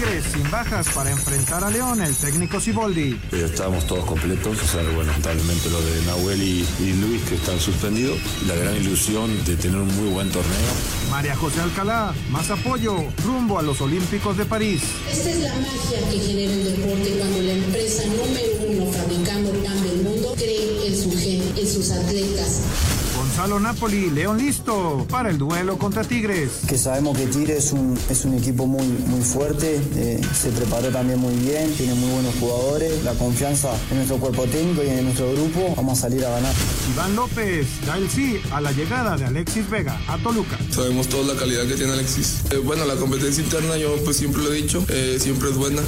Tigres sin bajas para enfrentar a León, el técnico Siboldi. Pero estábamos todos completos, o sea, bueno, lamentablemente lo de Nahuel y, y Luis que están suspendidos. La gran ilusión de tener un muy buen torneo. María José Alcalá, más apoyo, rumbo a los Olímpicos de París. Esta es la magia que genera el deporte cuando la empresa número uno fabricando pan del mundo cree en su gente, en sus atletas. Gonzalo Napoli, León listo para el duelo contra Tigres. Que sabemos que Tigres es un, es un equipo muy, muy fuerte, eh, se preparó también muy bien, tiene muy buenos jugadores, la confianza en nuestro cuerpo técnico y en nuestro grupo, vamos a salir a ganar. Iván López da el sí a la llegada de Alexis Vega a Toluca. Sabemos toda la calidad que tiene Alexis. Eh, bueno, la competencia interna yo pues siempre lo he dicho, eh, siempre es buena.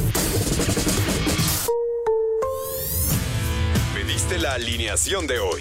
Pediste la alineación de hoy.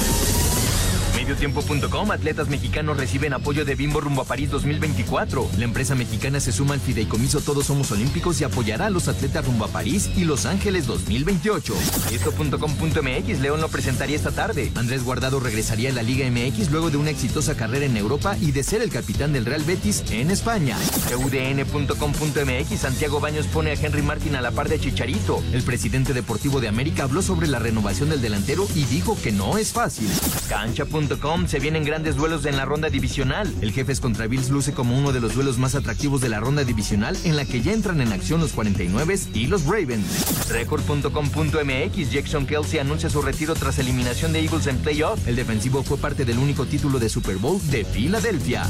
Mediotiempo.com, atletas mexicanos reciben apoyo de Bimbo rumbo a París 2024. La empresa mexicana se suma al fideicomiso Todos Somos Olímpicos y apoyará a los atletas rumbo a París y Los Ángeles 2028. Esto.com.mx, León lo presentaría esta tarde. Andrés Guardado regresaría a la Liga MX luego de una exitosa carrera en Europa y de ser el capitán del Real Betis en España. UDN.com.mx, Santiago Baños pone a Henry Martin a la par de Chicharito. El presidente deportivo de América habló sobre la renovación del delantero y dijo que no es fácil. Cancha.com se vienen grandes duelos en la ronda divisional. El Jefes contra Bills luce como uno de los duelos más atractivos de la ronda divisional en la que ya entran en acción los 49 y los Ravens. Record.com.mx Jackson Kelsey anuncia su retiro tras eliminación de Eagles en playoff. El defensivo fue parte del único título de Super Bowl de Filadelfia.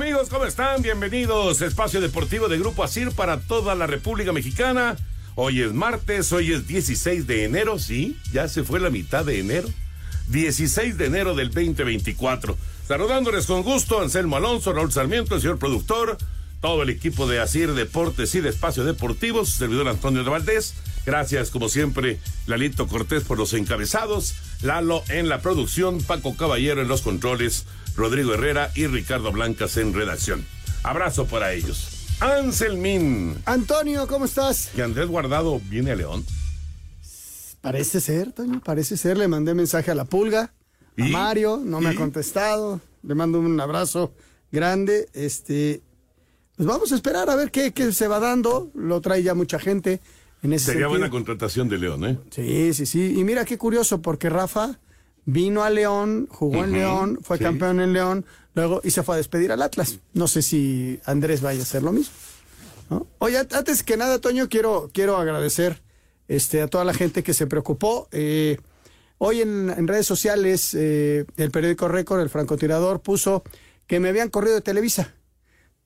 Amigos, ¿cómo están? Bienvenidos. Espacio Deportivo de Grupo Asir para toda la República Mexicana. Hoy es martes, hoy es 16 de enero, sí, ya se fue la mitad de enero. 16 de enero del 2024. Saludándoles con gusto, Anselmo Alonso, Raúl Sarmiento, el señor productor, todo el equipo de Asir Deportes y de Espacio Deportivo, su servidor Antonio de Valdés. Gracias, como siempre, Lalito Cortés por los encabezados, Lalo en la producción, Paco Caballero en los controles, Rodrigo Herrera y Ricardo Blancas en redacción. Abrazo para ellos. Anselmín. Antonio, ¿cómo estás? Que Andrés Guardado viene a León. Parece ser, Toño, parece ser. Le mandé mensaje a la pulga, a Mario, no me ha contestado. Le mando un abrazo grande. Este, pues vamos a esperar a ver qué, qué se va dando. Lo trae ya mucha gente. En ese Sería sentido. buena contratación de León, ¿eh? Sí, sí, sí. Y mira qué curioso, porque Rafa vino a León, jugó en León, fue sí. campeón en León, luego y se fue a despedir al Atlas. No sé si Andrés vaya a hacer lo mismo. ¿no? Oye, antes que nada, Toño, quiero, quiero agradecer este, a toda la gente que se preocupó. Eh, hoy en, en redes sociales, eh, el periódico Récord, el francotirador, puso que me habían corrido de Televisa.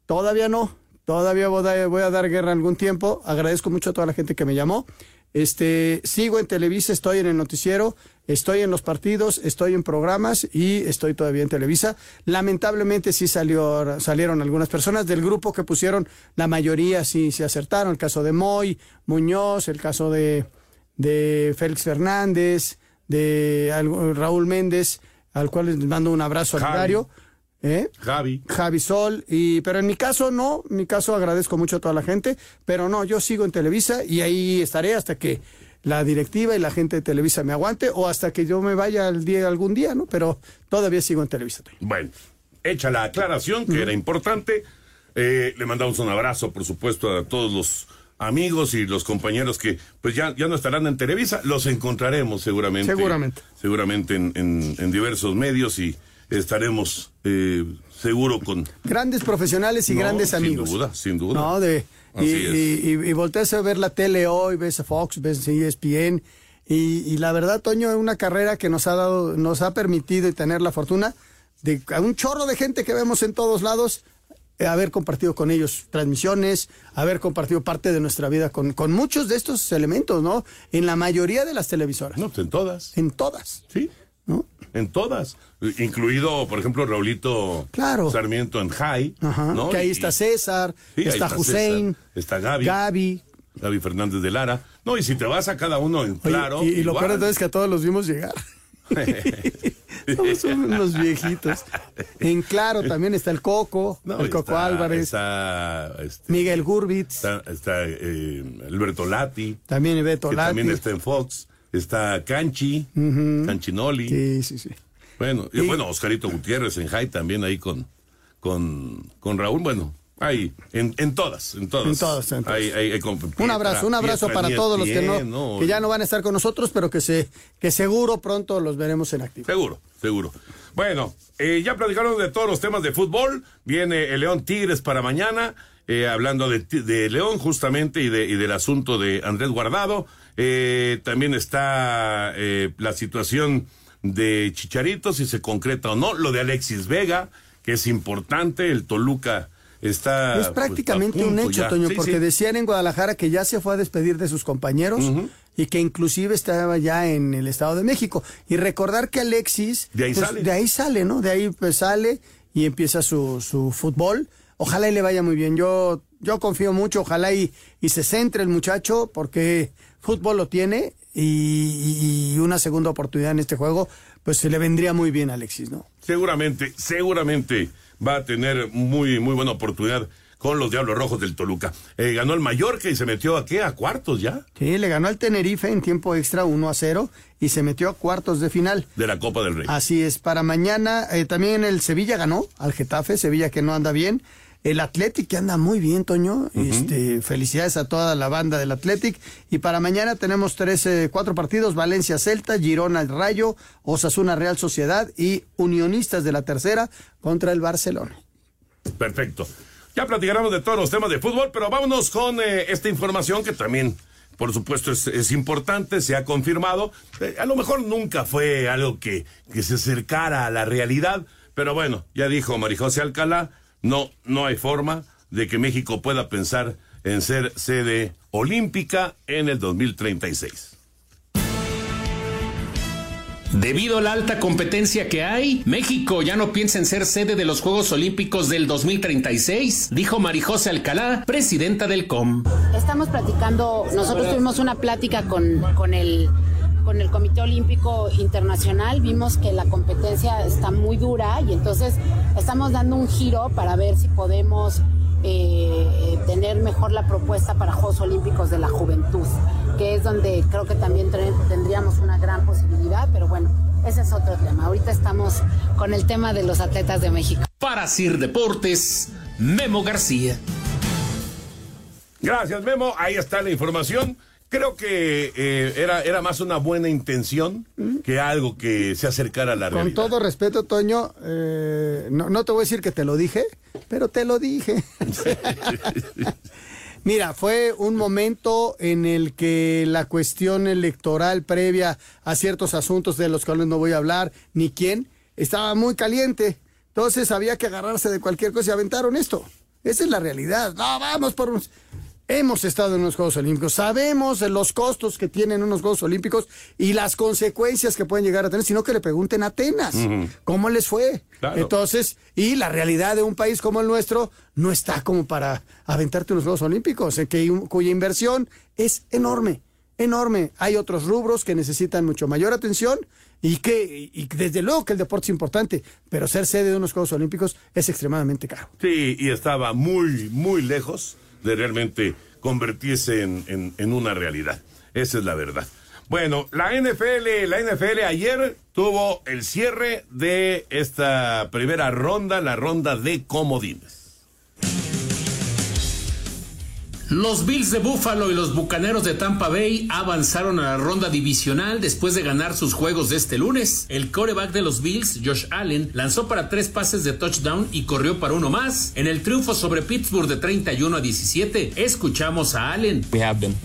Todavía no, todavía voy a, voy a dar guerra algún tiempo. Agradezco mucho a toda la gente que me llamó. Este, sigo en Televisa, estoy en el noticiero, estoy en los partidos, estoy en programas y estoy todavía en Televisa. Lamentablemente sí salió, salieron algunas personas del grupo que pusieron, la mayoría sí se acertaron. El caso de Moy, Muñoz, el caso de, de Félix Fernández, de Raúl Méndez, al cual les mando un abrazo diario. ¿Eh? Javi. Javi Sol, y, pero en mi caso no, en mi caso agradezco mucho a toda la gente, pero no, yo sigo en Televisa y ahí estaré hasta que la directiva y la gente de Televisa me aguante o hasta que yo me vaya al día algún día, ¿no? Pero todavía sigo en Televisa. Bueno, hecha la aclaración que era importante, eh, le mandamos un abrazo, por supuesto, a todos los amigos y los compañeros que pues ya, ya no estarán en Televisa, los encontraremos seguramente. Seguramente. Seguramente en, en, en diversos medios y estaremos eh, seguro con... Grandes profesionales y No, grandes amigos. Sin duda, sin duda. No, de... Y, y, y- y volteas a ver la tele hoy, ves a Fox, ves E ESPN, y, la verdad, Toño, es una carrera que nos ha dado, nos ha permitido y tener la fortuna de a un chorro de gente que vemos en todos lados, eh, haber compartido con ellos transmisiones, haber compartido parte de nuestra vida con, con muchos de estos elementos, ¿no? En la mayoría de las televisoras. No, en todas. En todas. Sí. ¿No? En todas. Incluido, por ejemplo, Raulito Claro. Sarmiento en High. Ajá, ¿no? que ahí está César, Sí, está, está Hussein, César, está Gaby. Gaby. Gaby Fernández de Lara. No, y si te vas a cada uno en Oye, claro. y, y lo peor es que a todos los vimos llegar. Son unos viejitos. En Claro también está el Coco, No, el Coco está- Álvarez, Está, este, Miguel Gurbitz, está, está, eh, Alberto Lati. también Beto que Lati. también está en Fox. Está Canchi. Canchinoli. Sí, sí, sí. Bueno, y, bueno, Oscarito Gutiérrez en High también ahí con, con, con Raúl. Bueno, ahí, en, en todas, en todas. En todas, en todas. Ahí- ahí- Un abrazo, un abrazo Pietra para todos los que no, que ya no van a estar con nosotros, pero que se, que seguro pronto los veremos en activo. Seguro, seguro. Bueno, eh, ya platicaron de todos los temas de fútbol. Viene el León Tigres para mañana, eh, hablando de, de León justamente y, de, y del asunto de Andrés Guardado. Eh, también está eh, la situación de Chicharito, si se concreta o no. Lo de Alexis Vega, que es importante. El Toluca está. Es pues, prácticamente a un hecho, ya. Toño, Sí, porque sí. decían en Guadalajara que ya se fue a despedir de sus compañeros y que inclusive estaba ya en el Estado de México. Y recordar que Alexis, De ahí pues, sale. de ahí sale, ¿no? De ahí pues sale y empieza su, su fútbol. Ojalá y le vaya muy bien. Yo, yo confío mucho, ojalá y, y se centre el muchacho, porque fútbol lo tiene y, y una segunda oportunidad en este juego, pues se le vendría muy bien a Alexis, ¿no? Seguramente, seguramente va a tener muy, muy buena oportunidad con los Diablos Rojos del Toluca. Eh, ganó el Mallorca y se metió a qué? A cuartos ya Sí, le ganó al Tenerife en tiempo extra 1 a 0 y se metió a cuartos de final. de la Copa del Rey. Así es, para mañana eh, también el Sevilla ganó al Getafe, Sevilla que no anda bien. El Athletic que anda muy bien, Toño. este, felicidades a toda la banda del Athletic. Y para mañana tenemos tres, eh, cuatro partidos: Valencia Celta, Girona el Rayo, Osasuna Real Sociedad y Unionistas de la tercera contra el Barcelona. Perfecto. Ya platicaremos de todos los temas de fútbol, pero vámonos con eh, esta información que también, por supuesto, es, es importante, se ha confirmado. Eh, a lo mejor nunca fue algo que, que se acercara a la realidad, pero bueno, ya dijo Marijose Alcalá, no, no hay forma de que México pueda pensar en ser sede olímpica en el 2036. Debido a la alta competencia que hay, México ya no piensa en ser sede de los Juegos Olímpicos del 2036, dijo Marijose Alcalá, presidenta del COM. Estamos platicando, nosotros tuvimos una plática con, con el con el Comité Olímpico Internacional, vimos que la competencia está muy dura y entonces estamos dando un giro para ver si podemos eh, tener mejor la propuesta para Juegos Olímpicos de la Juventud, que es donde creo que también tendríamos una gran posibilidad, pero bueno, ese es otro tema. Ahorita estamos con el tema de los atletas de México. Para Sir Deportes, Memo García. Gracias, Memo. Ahí está la información. Creo que eh, era, era más una buena intención que algo que se acercara a la Con realidad. todo respeto, Toño, eh, no, no te voy a decir que te lo dije, pero te lo dije. Mira, fue un momento en el que la cuestión electoral previa a ciertos asuntos de los cuales no voy a hablar, ni quién, estaba muy caliente. Entonces había que agarrarse de cualquier cosa y aventaron esto. Esa es la realidad. No, vamos por un... Hemos estado en unos Juegos Olímpicos, sabemos los costos que tienen unos Juegos Olímpicos y las consecuencias que pueden llegar a tener, sino que le pregunten a Atenas cómo les fue. Claro. Entonces, y la realidad de un país como el nuestro no está como para aventarte unos Juegos Olímpicos, en que, cuya inversión es enorme, enorme. Hay otros rubros que necesitan mucho mayor atención y que, y desde luego que el deporte es importante, pero ser sede de unos Juegos Olímpicos es extremadamente caro. Sí, y estaba muy, muy lejos de realmente convertirse en, en, en una realidad. Esa es la verdad. Bueno, la NFL, la NFL ayer tuvo el cierre de esta primera ronda, la ronda de comodines. Los Bills de Buffalo y los Bucaneros de Tampa Bay avanzaron a la ronda divisional después de ganar sus juegos de este lunes. El coreback de los Bills, Josh Allen, lanzó para tres pases de touchdown y corrió para uno más. En el triunfo sobre Pittsburgh de 31 a 17, escuchamos a Allen.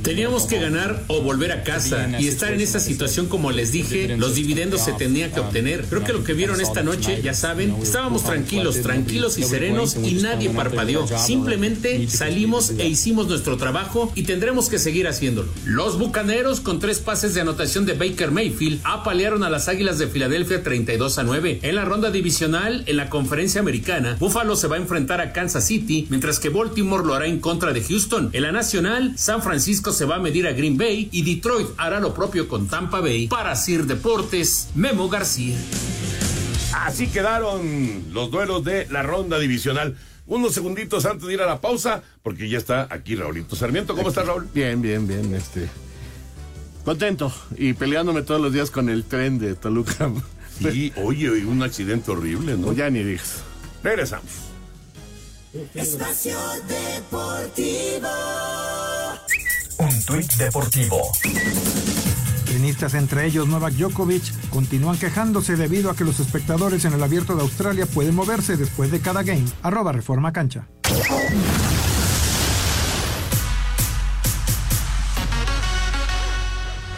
Teníamos que ganar o volver a casa y estar en esa situación como les dije, los dividendos se tenían que obtener. Creo que lo que vieron esta noche, ya saben, estábamos tranquilos, tranquilos y serenos y nadie parpadeó. Simplemente salimos e hicimos nuestro nuestro trabajo y tendremos que seguir haciéndolo. Los Bucaneros, con tres pases de anotación de Baker Mayfield, apalearon a las Águilas de Filadelfia 32 a 9. En la ronda divisional, en la conferencia americana, Buffalo se va a enfrentar a Kansas City, mientras que Baltimore lo hará en contra de Houston. En la nacional, San Francisco se va a medir a Green Bay y Detroit hará lo propio con Tampa Bay. Para Sir Deportes, Memo García. Así quedaron los duelos de la ronda divisional unos segunditos antes de ir a la pausa, porque ya está aquí Raulito Sarmiento. ¿Cómo está Raúl? Bien, bien, bien. Este, contento y peleándome todos los días con el tren de Toluca. Sí, oye, un accidente horrible, ¿no? ya ni digas. Regresamos. Espacio Deportivo. Un tuit deportivo. Tenistas, entre ellos Novak Djokovic, continúan quejándose debido a que los espectadores en el abierto de Australia pueden moverse después de cada game. Arroba Reforma Cancha.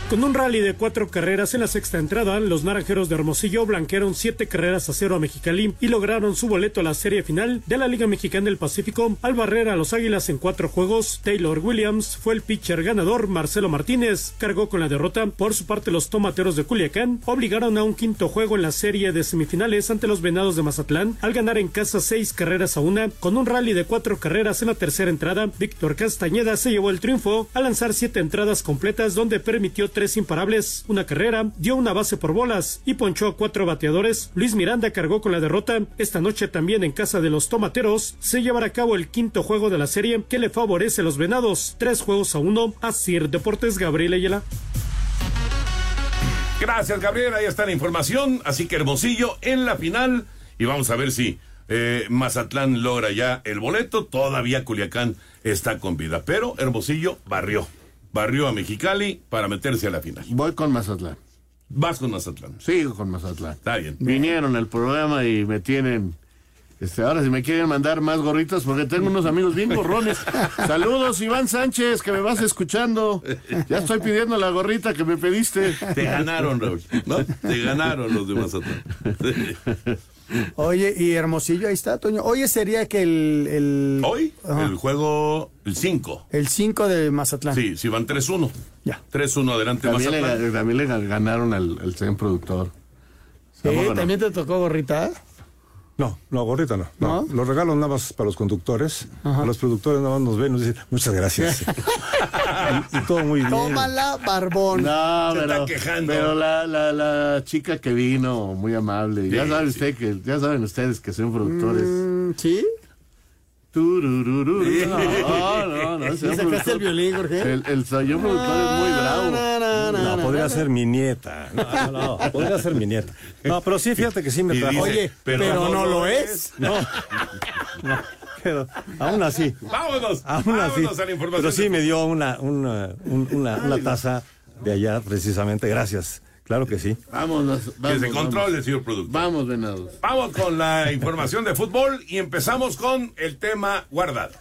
Con un rally de cuatro carreras en la sexta entrada, los naranjeros de Hermosillo blanquearon siete carreras a cero a Mexicali y lograron su boleto a la serie final de la Liga Mexicana del Pacífico al barrer a los Águilas en cuatro juegos. Taylor Williams fue el pitcher ganador, Marcelo Martínez cargó con la derrota. Por su parte, los tomateros de Culiacán obligaron a un quinto juego en la serie de semifinales ante los Venados de Mazatlán al ganar en casa seis carreras a una. Con un rally de cuatro carreras en la tercera entrada, Víctor Castañeda se llevó el triunfo al lanzar siete entradas completas donde permitió tres imparables, una carrera, dio una base por bolas y ponchó a cuatro bateadores. Luis Miranda cargó con la derrota. Esta noche también en casa de los tomateros se llevará a cabo el quinto juego de la serie que le favorece a los venados. Tres juegos a uno. Así Deportes Gabriel Ayala. Gracias, Gabriel. Ahí está la información. Así que Hermosillo en la final. Y vamos a ver si eh, Mazatlán logra ya el boleto. Todavía Culiacán está con vida. Pero Hermosillo barrió barrió a Mexicali para meterse a la final. Voy con Mazatlán. Vas con Mazatlán. Sigo con Mazatlán. Está bien. Vinieron al programa y me tienen. Este, ahora si me quieren mandar más gorritas porque tengo unos amigos bien gorrones. Saludos Iván Sánchez, que me vas escuchando. Ya estoy pidiendo la gorrita que me pediste. Te ganaron, Raúl. ¿no? Te ganaron los de Mazatlán. Oye, y Hermosillo, ahí está, Toño. Oye, sería que el... el... Hoy, el juego, el 5. El 5 de Mazatlán. Sí, si van 3-1. Ya. 3-1 adelante también Mazatlán. Le, también le ganaron al, al CEN productor. Sí, ¿también te tocó gorrita? No, no, gorrita no. no. Los regalos nada más para los conductores. A los productores nada más nos ven y nos dicen, muchas gracias. y, y, todo muy bien. Tómala, barbón. No, Se pero, está quejando. pero la, la, la chica que vino, muy amable. Ya saben usted que, ya saben ustedes que son productores. Mm, ¿Sí? Turururu. No, no, no. ¿Y sacaste el violín, Jorge? El, el productor es muy bravo. No, no, no, No, podría ser mi nieta. No, no, no, podría ser mi nieta. No, pero sí, fíjate que sí me trajo. Oye, pero, no, lo es. No, no, pero aún así. Vámonos. Aún así. vámonos a la información. Pero sí me dio una, una, un- una, una taza de allá, precisamente. Gracias. Claro que sí. Vámonos. Que vamos, se controle, vamos. señor productor. Vamos, venados. Vamos con la información de fútbol y empezamos con el tema guardado.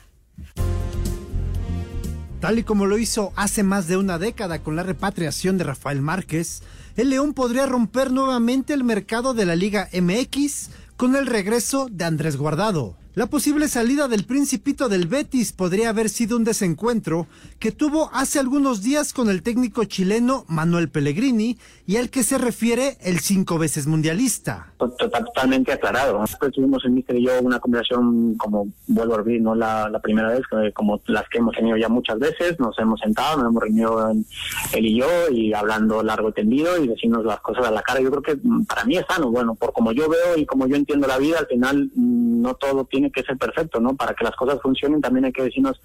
Tal y como lo hizo hace más de una década con la repatriación de Rafael Márquez, el León podría romper nuevamente el mercado de la Liga MX con el regreso de Andrés Guardado. La posible salida del principito del Betis podría haber sido un desencuentro que tuvo hace algunos días con el técnico chileno Manuel Pellegrini y al que se refiere el cinco veces mundialista. Totalmente aclarado. Pues tuvimos el Mister y yo una conversación como vuelvo a repetir, no la, primera vez, como las que hemos tenido ya muchas veces. Nos hemos sentado, nos hemos reunido él y yo y hablando largo y tendido y decirnos las cosas a la cara. Yo creo que mm, para mí es sano. Bueno, por como yo veo y como yo entiendo la vida, al final mm, no todo tiene que ser perfecto, ¿no? Para que las cosas funcionen también hay que decirnos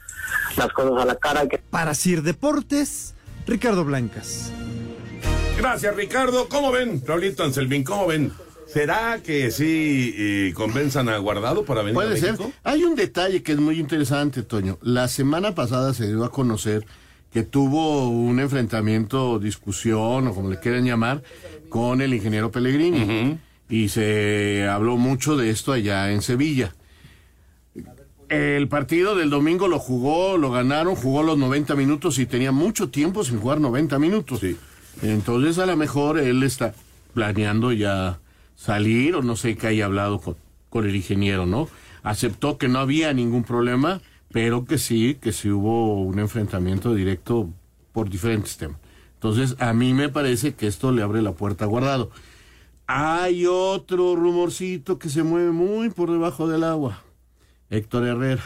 las cosas a la cara. Que... Para Sir Deportes, Ricardo Blancas. Gracias, Ricardo. ¿Cómo ven, Raulito Anselmín? ¿Cómo ven? ¿Será que sí eh, convenzan a Guardado para venir Puede a México? ser. Hay un detalle que es muy interesante, Toño. La semana pasada se dio a conocer que tuvo un enfrentamiento, discusión, o como le quieran llamar, con el ingeniero Pellegrini. Y se habló mucho de esto allá en Sevilla. El partido del domingo lo jugó, lo ganaron, jugó los 90 minutos y tenía mucho tiempo sin jugar 90 minutos. Entonces a lo mejor él está planeando ya salir o no sé qué haya hablado con, con el ingeniero, ¿no? Aceptó que no había ningún problema, pero que sí, que sí hubo un enfrentamiento directo por diferentes temas. Entonces, a mí me parece que esto le abre la puerta a guardado. Hay otro rumorcito que se mueve muy por debajo del agua. Héctor Herrera.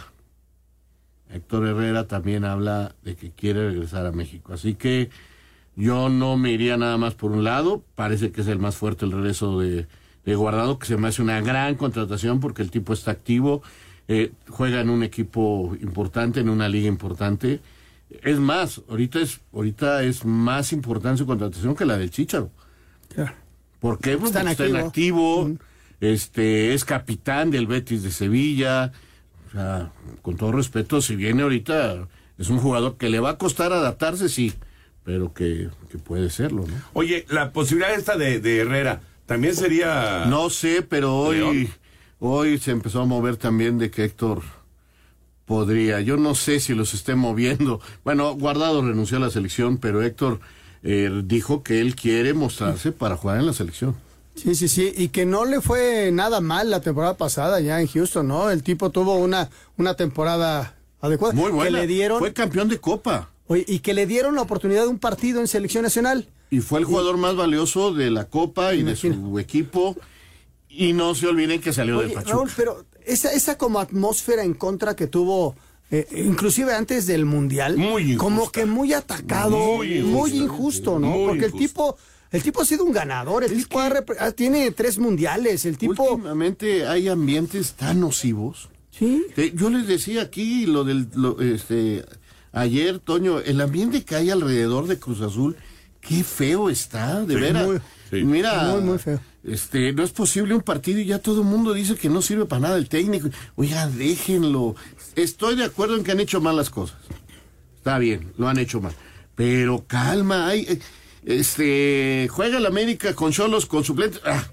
Héctor Herrera también habla de que quiere regresar a México. Así que yo no me iría nada más por un lado. Parece que es el más fuerte el regreso de, de Guardado, que se me hace una gran contratación porque el tipo está activo, eh, juega en un equipo importante, en una liga importante. Es más, ahorita es, ahorita es más importante su contratación que la del Chicharo. ¿Por qué? Pues porque está en activo. activo, este, es capitán del Betis de Sevilla. O sea, con todo respeto, si viene ahorita, es un jugador que le va a costar adaptarse, sí, pero que, que puede serlo, ¿no? Oye, la posibilidad esta de, de Herrera también sería. No sé, pero hoy, León. hoy se empezó a mover también de que Héctor podría. Yo no sé si los esté moviendo. Bueno, Guardado renunció a la selección, pero Héctor eh, dijo que él quiere mostrarse para jugar en la selección. Sí, sí, sí, y que no le fue nada mal la temporada pasada ya en Houston, ¿no? El tipo tuvo una, una temporada adecuada. Muy buena. Que le dieron, Fue campeón de Copa Oye, y que le dieron la oportunidad de un partido en selección nacional. y fue el jugador más valioso de la Copa y de su equipo. Y no se olviden que salió Oye, del Pachuca. Raúl, pero esa, esa como atmósfera en contra que tuvo, eh, inclusive antes del Mundial, como que muy atacado, Muy muy, injusta. injusto, ¿no? Muy Porque el tipo, el tipo ha sido un ganador, el tipo ha ah, tiene tres mundiales, el tipo... Últimamente hay ambientes tan nocivos. Sí. yo les decía aquí lo del lo, este ayer, Toño, el ambiente que hay alrededor de Cruz Azul, qué feo está, de Sí, veras. muy- Mira, Muy, muy feo. este, no es posible un partido y ya todo el mundo dice que no sirve para nada el técnico. Oiga, déjenlo. Estoy de acuerdo en que han hecho mal las cosas. Está bien, lo han hecho mal. Pero calma, hay, eh, este, juega el América con Cholos, con suplentes. Ah,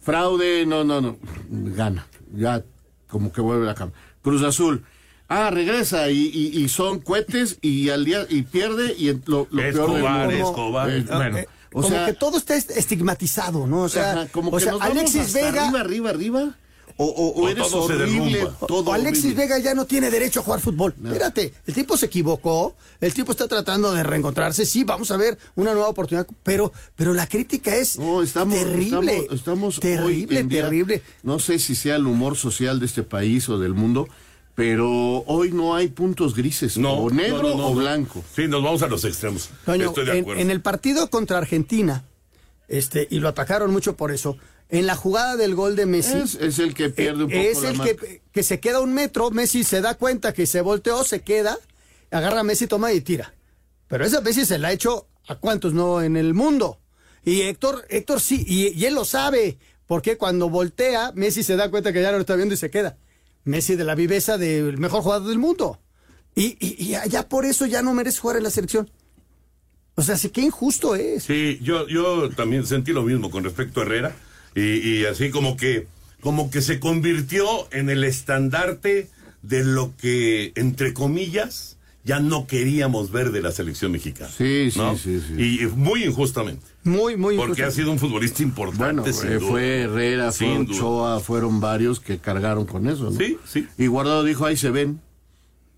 fraude, no, no, no. Gana. Ya como que vuelve la cama. Cruz Azul. Ah, regresa y, y- y son cohetes y al día y pierde y lo, lo peor del Escobar, mundo. Escobar. Eh, bueno, Eh, o como sea, que todo está est- estigmatizado, ¿no? O sea, Ajá, como o que sea, nos vamos Alexis hasta Vega... arriba, arriba, arriba. O, o- o O eres todo se horrible. Todo o Alexis horrible. Vega ya no tiene derecho a jugar fútbol. Espérate, el tipo se equivocó, el tipo está tratando de reencontrarse, sí, vamos a ver una nueva oportunidad, pero, pero la crítica es terrible. Estamos, terrible, día- terrible. No sé si sea el humor social de este país o del mundo, pero hoy no hay puntos grises, o negro no, no, no, o no. blanco. Sí, nos vamos a los extremos. Toño, Estoy de en, acuerdo. en el partido contra Argentina, este, y lo atacaron mucho por eso, en la jugada del gol de Messi. Es, es el que pierde un poco es la el marca. que, que se queda un metro, Messi se da cuenta que se volteó, se queda, agarra a Messi, toma y tira. Pero esa Messi se la ha hecho a cuántos no en el mundo. Y Héctor, Héctor sí, y, y él lo sabe, porque cuando voltea, Messi se da cuenta que ya no lo está viendo y se queda. Messi de la viveza del mejor jugador del mundo. Y, y, y ya por eso ya no merece jugar en la selección. O sea, sí, qué injusto es. Sí, yo, yo también sentí lo mismo con respecto a Herrera. Y, y así como que, como que se convirtió en el estandarte de lo que, entre comillas, ya no queríamos ver de la selección mexicana. Sí, sí, ¿no? sí, sí. Y muy injustamente. Muy, muy Porque ha sido un futbolista importante. Bueno, sin eh, duda. fue Herrera, fue Sin duda. Ochoa, fueron varios que cargaron con eso, ¿no? Sí, sí. Y Guardado dijo, ahí se ven.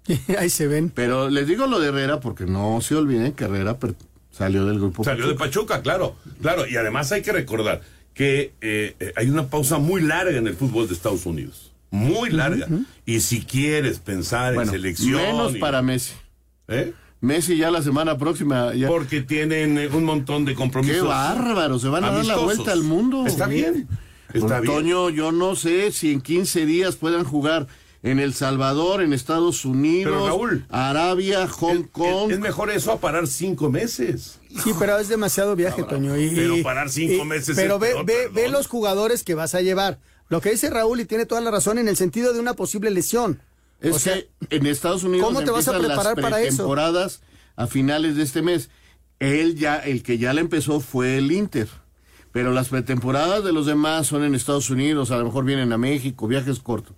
ahí se ven. Pero les digo lo de Herrera porque no se olviden que Herrera per- salió del grupo. Salió de Pachuca. Claro, claro. Y además hay que recordar que eh, eh, hay una pausa muy larga en el fútbol de Estados Unidos. Muy larga. Y si quieres pensar Bueno, en selección. menos y- para Messi. ¿Eh? Messi ya la semana próxima. Ya... Porque tienen eh, un montón de compromisos. Qué bárbaro, se van a dar la vuelta al mundo. Está bien. Está bien. Toño, yo no sé si en 15 días puedan jugar en El Salvador, en Estados Unidos, Pero, Raúl, Arabia, Hong Kong. Es mejor eso a parar cinco meses. Sí, pero es demasiado viaje, Toño. Y, Pero parar cinco y- meses Pero es ve, peor, ve, ve los jugadores que vas a llevar. Lo que dice Raúl, y tiene toda la razón, en el sentido de una posible lesión. Es o sea, que en Estados Unidos ¿cómo te vas a preparar las para eso? temporadas a finales de este mes. Él ya, el que ya le empezó fue el Inter. Pero las pretemporadas de los demás son en Estados Unidos, a lo mejor vienen a México, viajes cortos.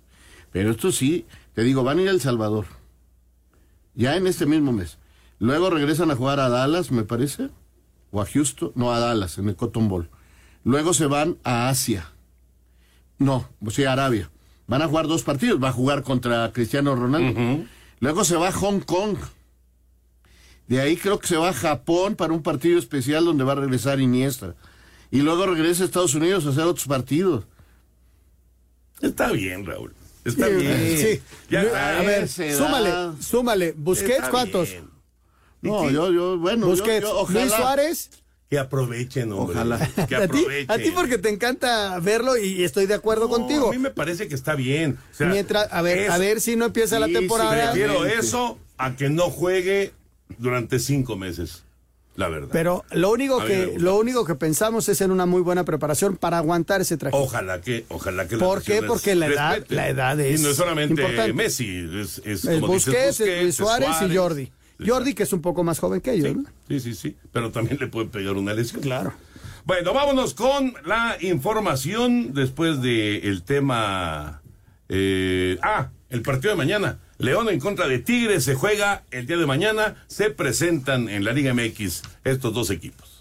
Pero esto sí, te digo, van a ir a El Salvador. Ya en este mismo mes. Luego regresan a jugar a Dallas, me parece. O a Houston. No, a Dallas, en el Cotton Bowl. Luego se van a Asia. No, o sea, Arabia. Van a jugar dos partidos. Va a jugar contra Cristiano Ronaldo. Luego se va a Hong Kong. De ahí creo que se va a Japón para un partido especial donde va a regresar Iniesta. Y luego regresa a Estados Unidos a hacer otros partidos. Está bien, Raúl. Está Sí, bien. sí. Ya, a ver, súmale, súmale. Busquets, Está ¿cuántos? bien. No, yo, yo, bueno, yo- Busquets, yo, ojalá. Luis Suárez. Que aprovechen, hombre. Ojalá. Que A ti, aprovechen. a ti porque te encanta verlo y estoy de acuerdo No, contigo. A mí me parece que está bien. O sea, Mientras, a ver, es- a ver si no empieza la temporada. sí, Prefiero eso a que no juegue durante cinco meses. La verdad. Pero lo único A que lo único que pensamos es en una muy buena preparación para aguantar ese traje. Ojalá que, ojalá que ¿Por qué? Porque la edad- respeten. la edad es Y no es solamente importante. Messi, es, es el como dices, Busquets, Luis Suárez, y. Jordi. Jordi que es un poco más joven que ellos, Sí, ¿no? sí, sí, sí. Pero también le puede pegar una lesión. Claro. Bueno, vámonos con la información después del tema. eh, el partido de mañana. León en contra de Tigres se juega el día de mañana. Se presentan en la Liga MX estos dos equipos.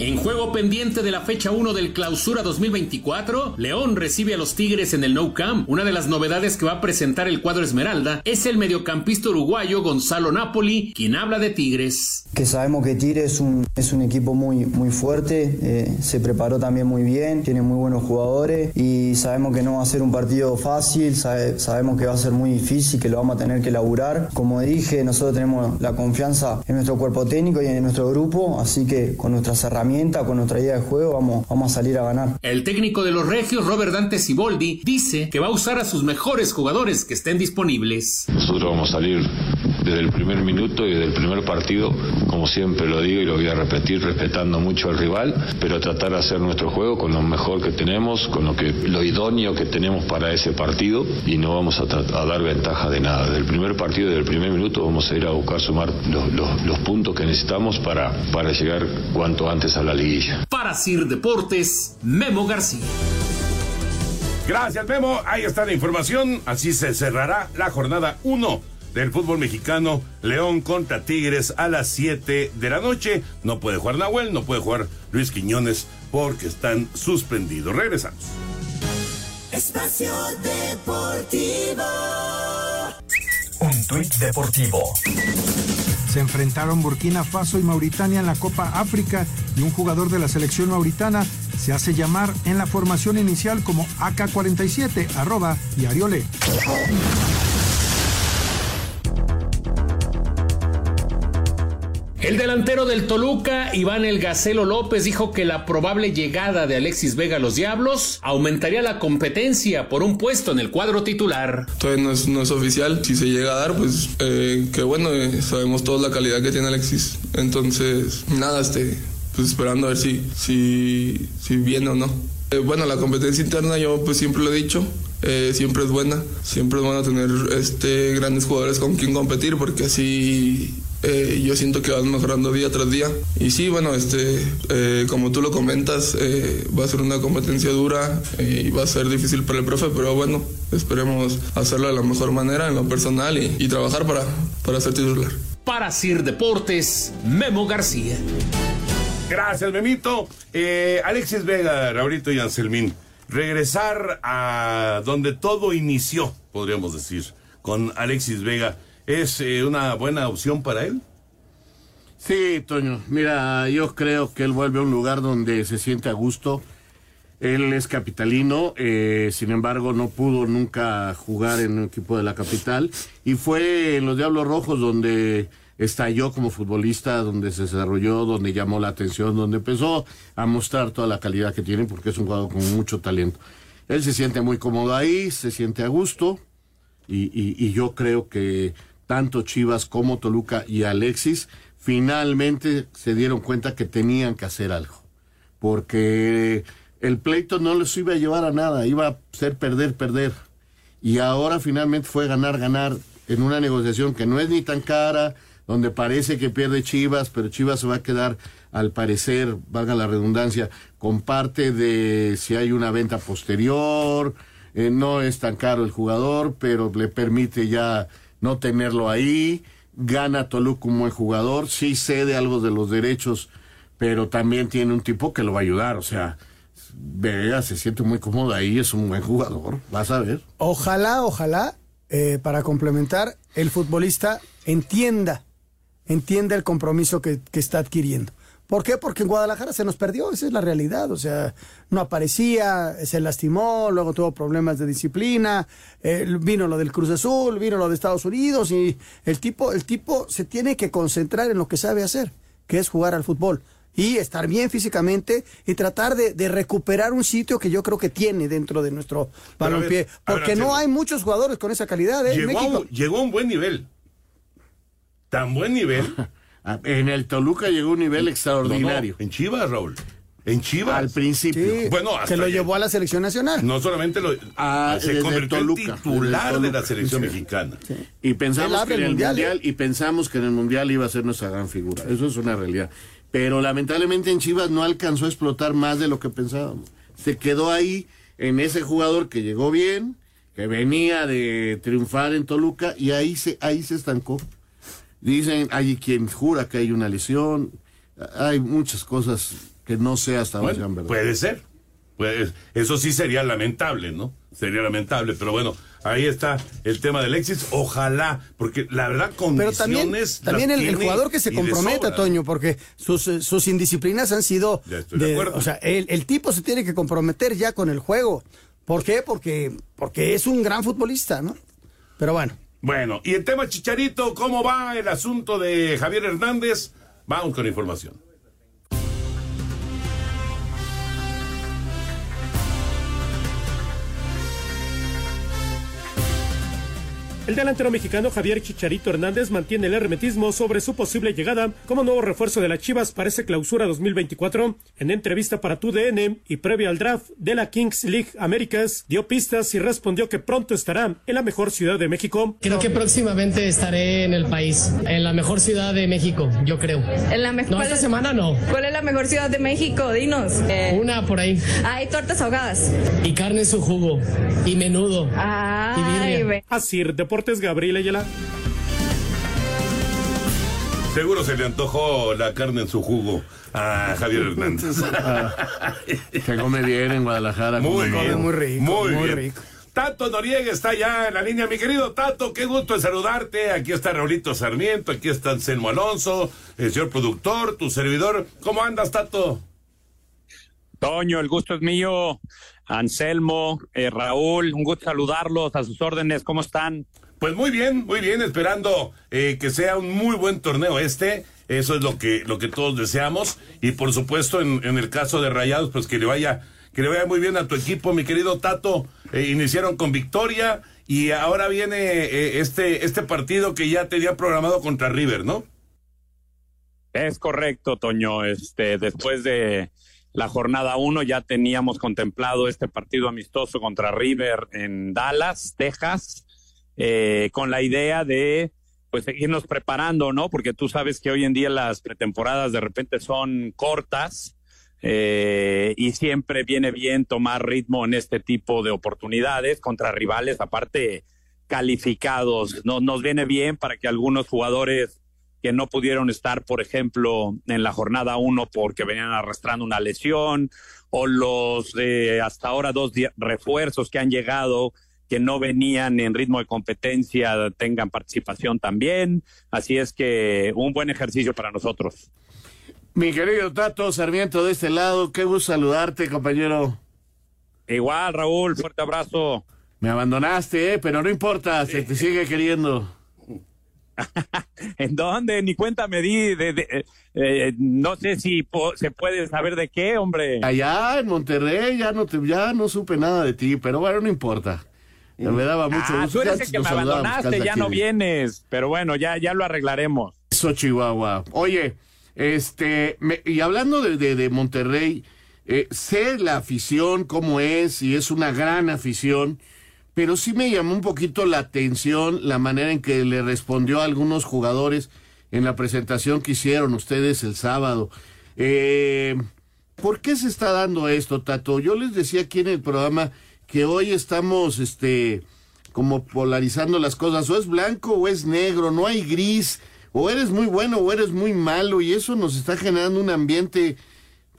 En juego pendiente de la fecha 1 del Clausura 2024, León recibe a los Tigres en el Nou Camp. Una de las novedades que va a presentar el cuadro Esmeralda es el mediocampista uruguayo Gonzalo Napoli, quien habla de Tigres. que sabemos que Tigre es un, equipo muy, muy fuerte, eh, se preparó también muy bien, tiene muy buenos jugadores y sabemos que no va a ser un partido fácil, sabe- sabemos que va a ser muy difícil, que lo vamos a tener que laburar. Como dije, nosotros tenemos la confianza en nuestro cuerpo técnico y en nuestro grupo, así que con nuestras herramientas, con nuestra idea de juego, vamos, vamos a salir a ganar. El técnico de los Regios, Robert Dante Siboldi, dice que va a usar a sus mejores jugadores que estén disponibles. Nosotros vamos a salir desde el primer minuto y desde el primer partido, como siempre lo digo y lo voy a repetir, respetando mucho al rival, pero tratar de hacer nuestro juego con lo mejor que tenemos, con lo que lo idóneo que tenemos para ese partido y no vamos a, dar ventaja de nada. Desde el primer partido, desde el primer minuto, vamos a ir a buscar sumar los, los- los puntos que necesitamos para, para llegar cuanto antes a la liguilla. Para Sir Deportes, Memo García. Gracias, Memo. Ahí está la información. Así se cerrará la jornada 1 del fútbol mexicano. León contra Tigres a las 7 de la noche. No puede jugar Nahuel, no puede jugar Luis Quiñones porque están suspendidos. Regresamos. Espacio Deportivo. Un tuit deportivo. Se enfrentaron Burkina Faso y Mauritania en la Copa África y un jugador de la selección mauritana se hace llamar en la formación inicial como AK-47, arroba y Ariole. El delantero del Toluca, Iván El Gacelo López, dijo que la probable llegada de Alexis Vega a los Diablos aumentaría la competencia por un puesto en el cuadro titular. Todavía no es, no es oficial. Si se llega a dar, pues eh, que bueno, eh, sabemos toda la calidad que tiene Alexis. Entonces, nada, este, pues esperando a ver si, si, si viene o no. Eh, bueno, la competencia interna yo pues siempre lo he dicho. eh, siempre es buena, siempre es bueno tener este grandes jugadores con quien competir porque así eh, yo siento que van mejorando día tras día. Y sí, bueno, este, eh, como tú lo comentas, eh, va a ser una competencia dura y va a ser difícil para el profe, pero bueno, esperemos hacerlo de la mejor manera en lo personal y, y trabajar para, para ser titular. Para Sir Deportes, Memo García. Gracias, Memito. Alexis Vega, Raulito y Anselmín. Regresar a donde todo inició, podríamos decir, con Alexis Vega ¿Es eh, una buena opción para él? Sí, Toño. Mira, yo creo que él vuelve a un lugar donde se siente a gusto. Él es capitalino, eh, sin embargo no pudo nunca jugar en un equipo de la capital y fue en los Diablos Rojos donde estalló como futbolista, donde se desarrolló, donde llamó la atención, donde empezó a mostrar toda la calidad que tiene porque es un jugador con mucho talento. Él se siente muy cómodo ahí, se siente a gusto y, y yo creo que tanto Chivas como Toluca y Alexis finalmente se dieron cuenta que tenían que hacer algo. Porque el pleito no les iba a llevar a nada, iba a ser perder, perder. Y ahora finalmente fue ganar, ganar en una negociación que no es ni tan cara, donde parece que pierde Chivas, pero Chivas se va a quedar, al parecer, valga la redundancia, con parte de si hay una venta posterior, eh, no es tan caro el jugador, pero le permite ya no tenerlo ahí. Gana Toluca un buen jugador, sí cede algo de los derechos, pero también tiene un tipo que lo va a ayudar. O sea, Vega se siente muy cómodo ahí, es un buen jugador, vas a ver. Ojalá, ojalá, eh, para complementar, el futbolista entienda, entienda el compromiso que está adquiriendo. ¿Por qué? Porque en Guadalajara se nos perdió, esa es la realidad. O sea, no aparecía, se lastimó, luego tuvo problemas de disciplina, eh, vino lo del Cruz Azul, vino lo de Estados Unidos y el tipo, el tipo se tiene que concentrar en lo que sabe hacer, que es jugar al fútbol y estar bien físicamente y tratar de, recuperar un sitio que yo creo que tiene dentro de nuestro balompié. Porque no hay muchos jugadores con esa calidad. ¿eh? Llegó, llegó a un buen nivel. Tan buen nivel en el Toluca llegó a un nivel extraordinario. En Chivas, Raúl. En Chivas. Al principio. bueno, se lo llevó a la selección nacional. No solamente lo ah, se convirtió en titular de la selección mexicana. Y pensamos que en el mundial, ¿eh? y pensamos que en el mundial iba a ser nuestra gran figura. Eso es una realidad. Pero lamentablemente en Chivas no alcanzó a explotar más de lo que pensábamos. Se quedó ahí en ese jugador que llegó bien, que venía de triunfar en Toluca y ahí se ahí se estancó. Dicen, hay quien jura que hay una lesión, hay muchas cosas que no sé hasta verdad. Puede ser. Pues eso sí sería lamentable, ¿no? Sería lamentable, pero bueno, ahí está el tema del Alexis. Ojalá, porque la verdad condiciones Pero también, también el, jugador que se comprometa, Toño, porque sus, eh, sus indisciplinas han sido... de, acuerdo. O sea, el, el, tipo se tiene que comprometer ya con el juego. ¿Por qué? Porque, porque es un gran futbolista, ¿no? Pero bueno. Bueno, y el tema Chicharito, ¿cómo va el asunto de Javier Hernández? Vamos con información. El delantero mexicano Javier Chicharito Hernández mantiene el hermetismo sobre su posible llegada como nuevo refuerzo de las Chivas para esa clausura 2024. En entrevista para TUDN y previa al draft de la Kings League Américas, dio pistas y respondió que pronto estará en la mejor ciudad de México. Creo que próximamente estaré en el país, en la mejor ciudad de México, yo creo. En la mejor. No, esta semana no. ¿Cuál es la mejor ciudad de México? Dinos. Una por ahí. Hay tortas ahogadas. Y carne en su jugo. Y menudo. Ay, y Así, Deportes Gabriel Ayala. Seguro se le antojó la carne en su jugo a Javier Hernández. Se come bien en Guadalajara. Muy bien. Muy rico. Muy, rico. Tato Noriega está ya en la línea. Mi querido Tato, qué gusto en saludarte. Aquí está Raulito Sarmiento, aquí está Anselmo Alonso, el señor productor, tu servidor. ¿Cómo andas, Tato? Toño, el gusto es mío. Anselmo, eh, Raúl, un gusto saludarlos a sus órdenes. ¿Cómo están? Pues muy bien, muy bien, esperando eh, que sea un muy buen torneo este. Eso es lo que, lo que todos deseamos. Y por supuesto, en, el caso de Rayados, pues que le vaya, que le vaya muy bien a tu equipo, mi querido Tato. Eh, iniciaron con victoria y ahora viene eh, este, este partido que ya tenía programado contra River, ¿no? Es correcto, Toño. Este, después de la jornada uno ya teníamos contemplado este partido amistoso contra River en Dallas, Texas eh, con la idea de pues seguirnos preparando, ¿no? Porque tú sabes que hoy en día las pretemporadas de repente son cortas eh, y siempre viene bien tomar ritmo en este tipo de oportunidades contra rivales, aparte calificados. No, nos viene bien para que algunos jugadores que no pudieron estar, por ejemplo, en la jornada uno porque venían arrastrando una lesión, o los de hasta ahora dos refuerzos que han llegado que no venían en ritmo de competencia tengan participación también. Así es que un buen ejercicio para nosotros. Mi querido Tato Sarmiento de este lado, qué gusto saludarte, compañero. Igual, Raúl, fuerte abrazo. Me abandonaste, ¿eh? pero no importa, se te sigue queriendo. ¿En dónde? Ni cuenta me di. De, eh, no sé si se puede saber de qué, hombre. Allá en Monterrey ya no, te, ya no supe nada de ti, pero bueno, no importa. Me daba mucho ah, gusto. Tú eres el que me abandonaste, ya no vienes. Pero bueno, ya, ya lo arreglaremos. Eso, Chihuahua. Oye, este, y hablando de, de, Monterrey, eh, sé la afición, cómo es, y es una gran afición, pero sí me llamó un poquito la atención la manera en que le respondió a algunos jugadores en la presentación que hicieron ustedes el sábado. Eh, ¿Por qué se está dando esto, Tato? Yo les decía aquí en el programa que hoy estamos, este, como polarizando las cosas, o es blanco o es negro, no hay gris, o eres muy bueno o eres muy malo, y eso nos está generando un ambiente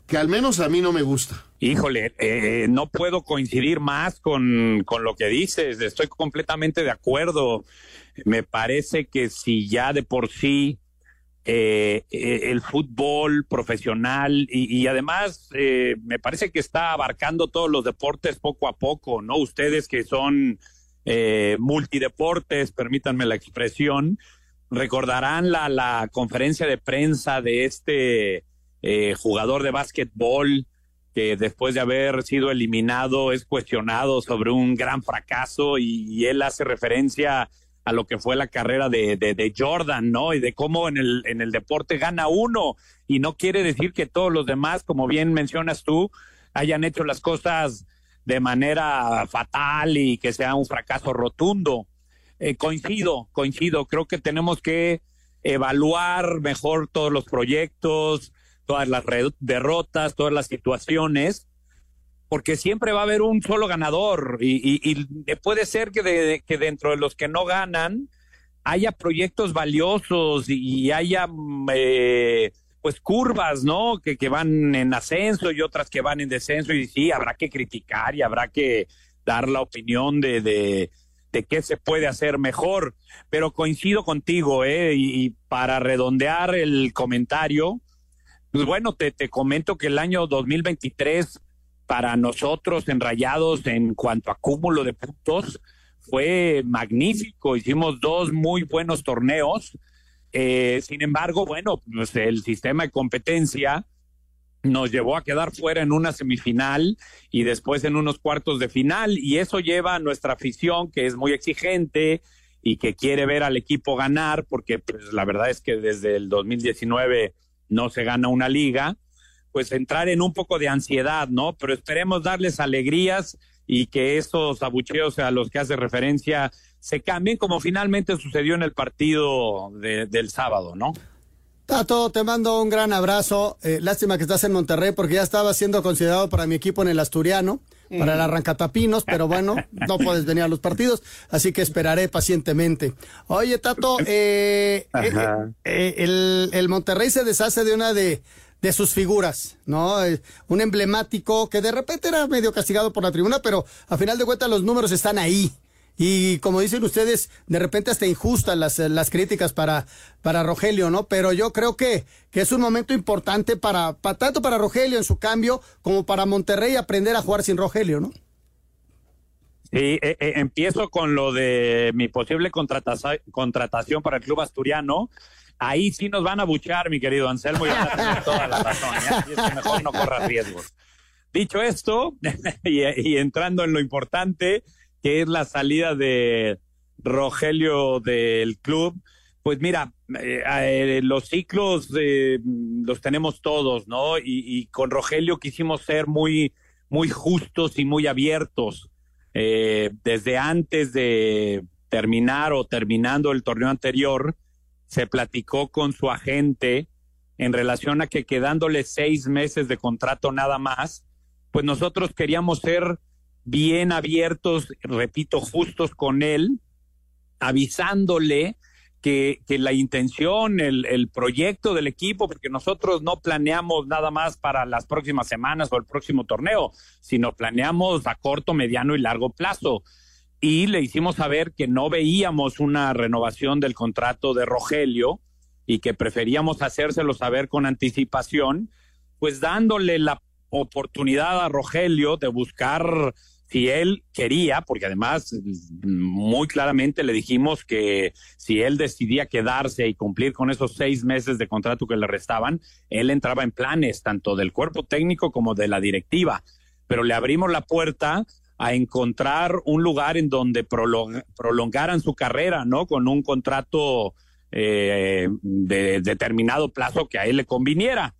que al menos a mí no me gusta. Híjole, eh, no puedo coincidir más con, con lo que dices, estoy completamente de acuerdo. Me parece que si ya de por sí eh, eh, el fútbol profesional y, además eh, me parece que está abarcando todos los deportes poco a poco, ¿no? Ustedes que son multideportes, permítanme la expresión, recordarán la, la conferencia de prensa de este jugador de básquetbol que después de haber sido eliminado es cuestionado sobre un gran fracaso y él hace referencia a lo que fue la carrera de, de, Jordan, ¿no? Y de cómo en el, en el deporte gana uno. Y no quiere decir que todos los demás, como bien mencionas tú, hayan hecho las cosas de manera fatal y que sea un fracaso rotundo. Eh, coincido, coincido. Creo que tenemos que evaluar mejor todos los proyectos, todas las derrotas, todas las situaciones porque siempre va a haber un solo ganador y, puede ser que, que dentro de los que no ganan haya proyectos valiosos y, haya mm, eh, pues curvas, ¿no? Que, que van en ascenso y otras que van en descenso y sí, habrá que criticar y habrá que dar la opinión de, de, de qué se puede hacer mejor. Pero coincido contigo, ¿eh? Y, para redondear el comentario, pues bueno, te, te comento que el año 2023 para nosotros enrayados en cuanto a cúmulo de puntos fue magnífico. Hicimos dos muy buenos torneos. Eh, sin embargo, bueno, pues el sistema de competencia nos llevó a quedar fuera en una semifinal y después en unos cuartos de final y eso lleva a nuestra afición que es muy exigente y que quiere ver al equipo ganar porque pues la verdad es que desde el 2019 no se gana una liga pues entrar en un poco de ansiedad, ¿no? Pero esperemos darles alegrías y que esos abucheos a los que hace referencia se cambien como finalmente sucedió en el partido del sábado, ¿no? Tato, te mando un gran abrazo. Eh, lástima que estás en Monterrey porque ya estaba siendo considerado para mi equipo en el Asturiano, para el Arrancatapinos, pero bueno, no puedes venir a los partidos, así que esperaré pacientemente. Oye, Tato, eh, eh, el, el Monterrey se deshace de una de, de sus figuras, ¿no? Eh, un emblemático que de repente era medio castigado por la tribuna, pero a final de cuentas los números están ahí. Y como dicen ustedes, de repente hasta injustas las, las críticas para, para Rogelio, ¿no? Pero yo creo que, que es un momento importante para, para, tanto para Rogelio en su cambio, como para Monterrey aprender a jugar sin Rogelio, ¿no? Sí, eh, eh, empiezo con lo de mi posible contratación para el club asturiano ahí sí nos van a buchar, mi querido Anselmo, y van a tener toda la razón. Y es que mejor no corras riesgos. Dicho esto, y, entrando en lo importante, que es la salida de Rogelio del club, pues mira, eh, eh, los ciclos eh, los tenemos todos, ¿no? Y, y, con Rogelio quisimos ser muy, muy justos y muy abiertos. desde antes de terminar o terminando el torneo anterior, se platicó con su agente en relación a que quedándole seis meses de contrato nada más, pues nosotros queríamos ser bien abiertos, repito, justos con él, avisándole que, que la intención, el, el, proyecto del equipo, porque nosotros no planeamos nada más para las próximas semanas o el próximo torneo, sino planeamos a corto, mediano y largo plazo. Y le hicimos saber que no veíamos una renovación del contrato de Rogelio y que preferíamos hacérselo saber con anticipación, pues dándole la oportunidad a Rogelio de buscar si él quería, porque además muy claramente le dijimos que si él decidía quedarse y cumplir con esos seis meses de contrato que le restaban, él entraba en planes tanto del cuerpo técnico como de la directiva. Pero le abrimos la puerta a encontrar un lugar en donde prolong prolongaran su carrera, ¿no? Con un contrato eh, de determinado plazo que a él le conviniera.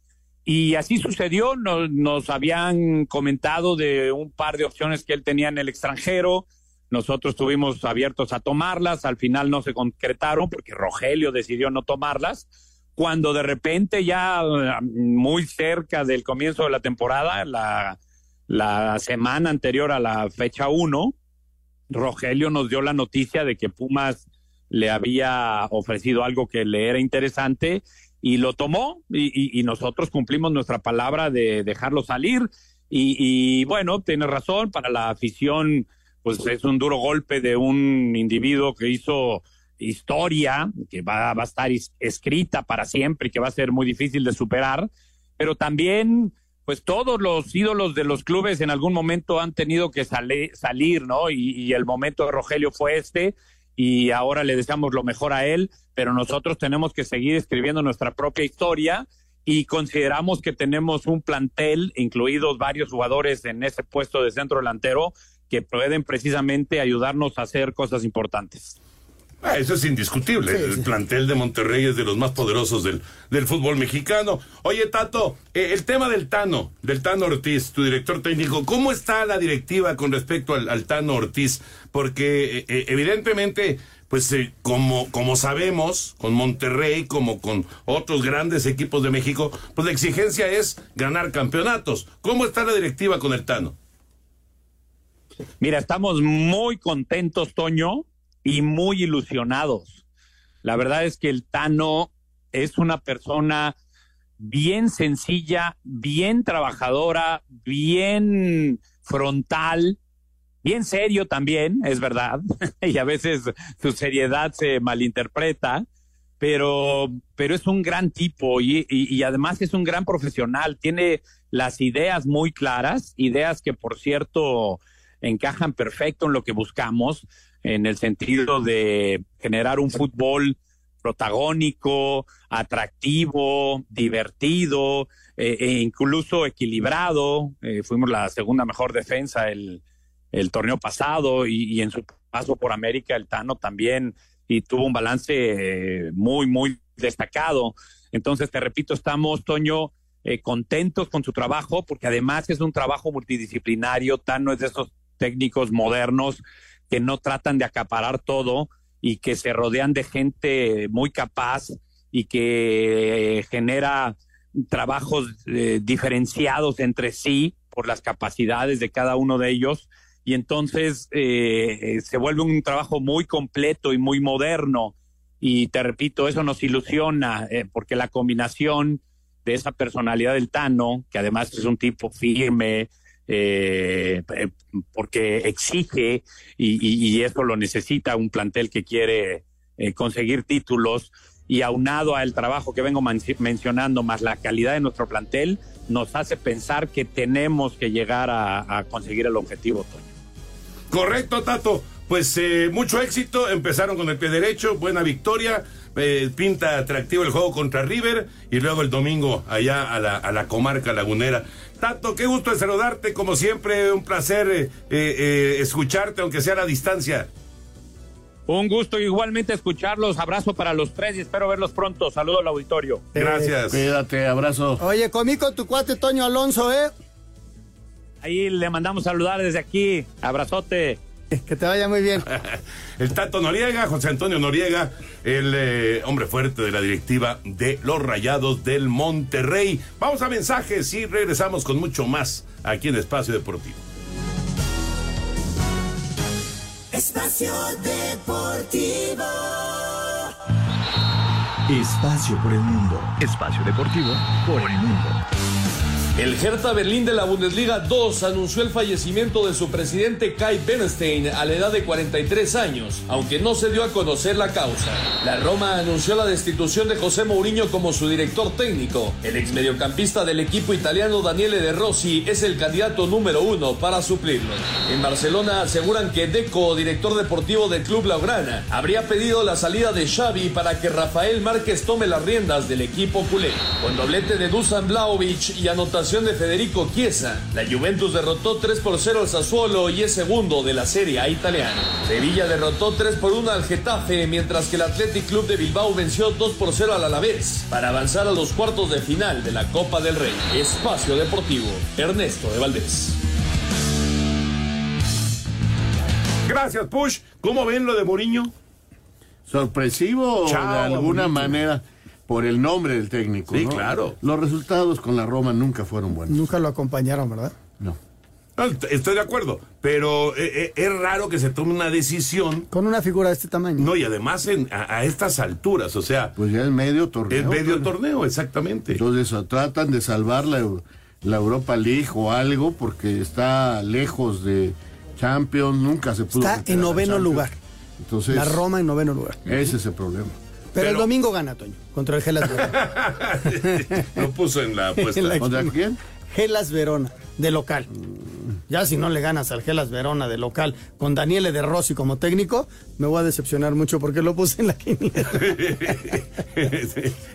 Y así sucedió, nos, nos, habían comentado de un par de opciones que él tenía en el extranjero, nosotros estuvimos abiertos a tomarlas, al final no se concretaron porque Rogelio decidió no tomarlas, cuando de repente ya muy cerca del comienzo de la temporada, la, la semana anterior a la fecha 1, Rogelio nos dio la noticia de que Pumas le había ofrecido algo que le era interesante y lo tomó y, nosotros cumplimos nuestra palabra de dejarlo salir. Y, y, bueno, tiene razón, para la afición pues es un duro golpe de un individuo que hizo historia, que va, va a estar escrita para siempre y que va a ser muy difícil de superar, pero también pues todos los ídolos de los clubes en algún momento han tenido que salir, ¿no? Y, y el momento de Rogelio fue este y ahora le deseamos lo mejor a él, pero nosotros tenemos que seguir escribiendo nuestra propia historia y consideramos que tenemos un plantel, incluidos varios jugadores en ese puesto de centro delantero, que pueden precisamente ayudarnos a hacer cosas importantes. Ah, eso es indiscutible. Sí, el sí. plantel de Monterrey es de los más poderosos del, del fútbol mexicano. Oye, Tato, eh, el tema del Tano, del Tano Ortiz, tu director técnico, ¿cómo está la directiva con respecto al, al Tano Ortiz? Porque eh, evidentemente, pues eh, como, como sabemos, con Monterrey, como con otros grandes equipos de México, pues la exigencia es ganar campeonatos. ¿Cómo está la directiva con el Tano? Mira, estamos muy contentos, Toño, y muy ilusionados. La verdad es que el Tano es una persona bien sencilla, bien trabajadora, bien frontal, bien serio también, es verdad, y a veces su seriedad se malinterpreta, pero, pero es un gran tipo y, y, y además es un gran profesional, tiene las ideas muy claras, ideas que por cierto encajan perfecto en lo que buscamos, en el sentido de generar un fútbol protagónico, atractivo, divertido, eh, e incluso equilibrado. Eh, fuimos la segunda mejor defensa el, el torneo pasado y, y, en su paso por América el Tano también y tuvo un balance eh, muy, muy destacado. Entonces, te repito, estamos, Toño, eh, contentos con su trabajo porque además es un trabajo multidisciplinario. Tano es de esos técnicos modernos que no tratan de acaparar todo y que se rodean de gente muy capaz y que genera trabajos eh, diferenciados entre sí por las capacidades de cada uno de ellos. Y entonces eh, se vuelve un trabajo muy completo y muy moderno. Y te repito eso nos ilusiona eh, porque la combinación de esa personalidad del Tano que además es un tipo firme eh, porque exige y, y, eso lo necesita un plantel que quiere eh, conseguir títulos. Y aunado al trabajo que vengo mencionando más la calidad de nuestro plantel nos hace pensar que tenemos que llegar a, conseguir el objetivo correcto Tato. Pues eh, mucho éxito. Empezaron con el pie derecho. Buena victoria eh, pinta atractivo el juego contra River y luego el domingo allá a la, a la comarca lagunera. Tato, qué gusto de saludarte, como siempre, un placer eh, eh, escucharte, aunque sea a la distancia. Un gusto igualmente escucharlos, abrazo para los tres y espero verlos pronto. Saludo al auditorio. Gracias. Cuídate, abrazo. Oye, comí con tu cuate Toño Alonso, ¿eh? Ahí le mandamos saludar desde aquí. Abrazote. Que te vaya muy bien. el Tato Noriega, José Antonio Noriega, el eh, hombre fuerte de la directiva de los Rayados del Monterrey. Vamos a mensajes y regresamos con mucho más aquí en Espacio Deportivo. Espacio Deportivo. Espacio por el mundo. Espacio Deportivo por el mundo. El Hertha Berlín de la Bundesliga 2 anunció el fallecimiento de su presidente Kai Bernstein a la edad de 43 años, aunque no se dio a conocer la causa. La Roma anunció la destitución de José Mourinho como su director técnico. El ex mediocampista del equipo italiano Daniele De Rossi es el candidato número uno para suplirlo. En Barcelona aseguran que Deco, director deportivo del club Laurana, habría pedido la salida de Xavi para que Rafael Márquez tome las riendas del equipo culé. Con doblete de Dusan Blaovic y anotación de Federico Chiesa, la Juventus derrotó 3 por 0 al Sassuolo y es segundo de la Serie A italiana. Sevilla derrotó 3 por 1 al Getafe, mientras que el Athletic Club de Bilbao venció 2 por 0 al Alavés para avanzar a los cuartos de final de la Copa del Rey. Espacio Deportivo, Ernesto de Valdés. Gracias, Push. ¿Cómo ven lo de Mourinho? Sorpresivo Chao, de alguna bonito. manera por el nombre del técnico. Sí, ¿no? claro. Los resultados con la Roma nunca fueron buenos. Nunca lo acompañaron, ¿verdad? No. No, Estoy de acuerdo, pero eh, eh, es raro que se tome una decisión. Con una figura de este tamaño. No, y además en- a, a estas alturas, o sea. Pues ya es medio torneo. Es medio torneo, exactamente. Entonces tratan de salvar la, Eu- la Europa League o algo porque está lejos de Champions, nunca se pudo. Está en noveno lugar. Entonces, La Roma en noveno lugar. ese es el problema. Pero, el domingo gana, Toño, contra el Gelas Verona. Lo puso en la apuesta. En la- ¿Contra quién? Gelas Verona, de local. Ya si no le ganas al Gelas Verona de local con Daniele De Rossi como técnico, me voy a decepcionar mucho porque lo puse en la quiniela.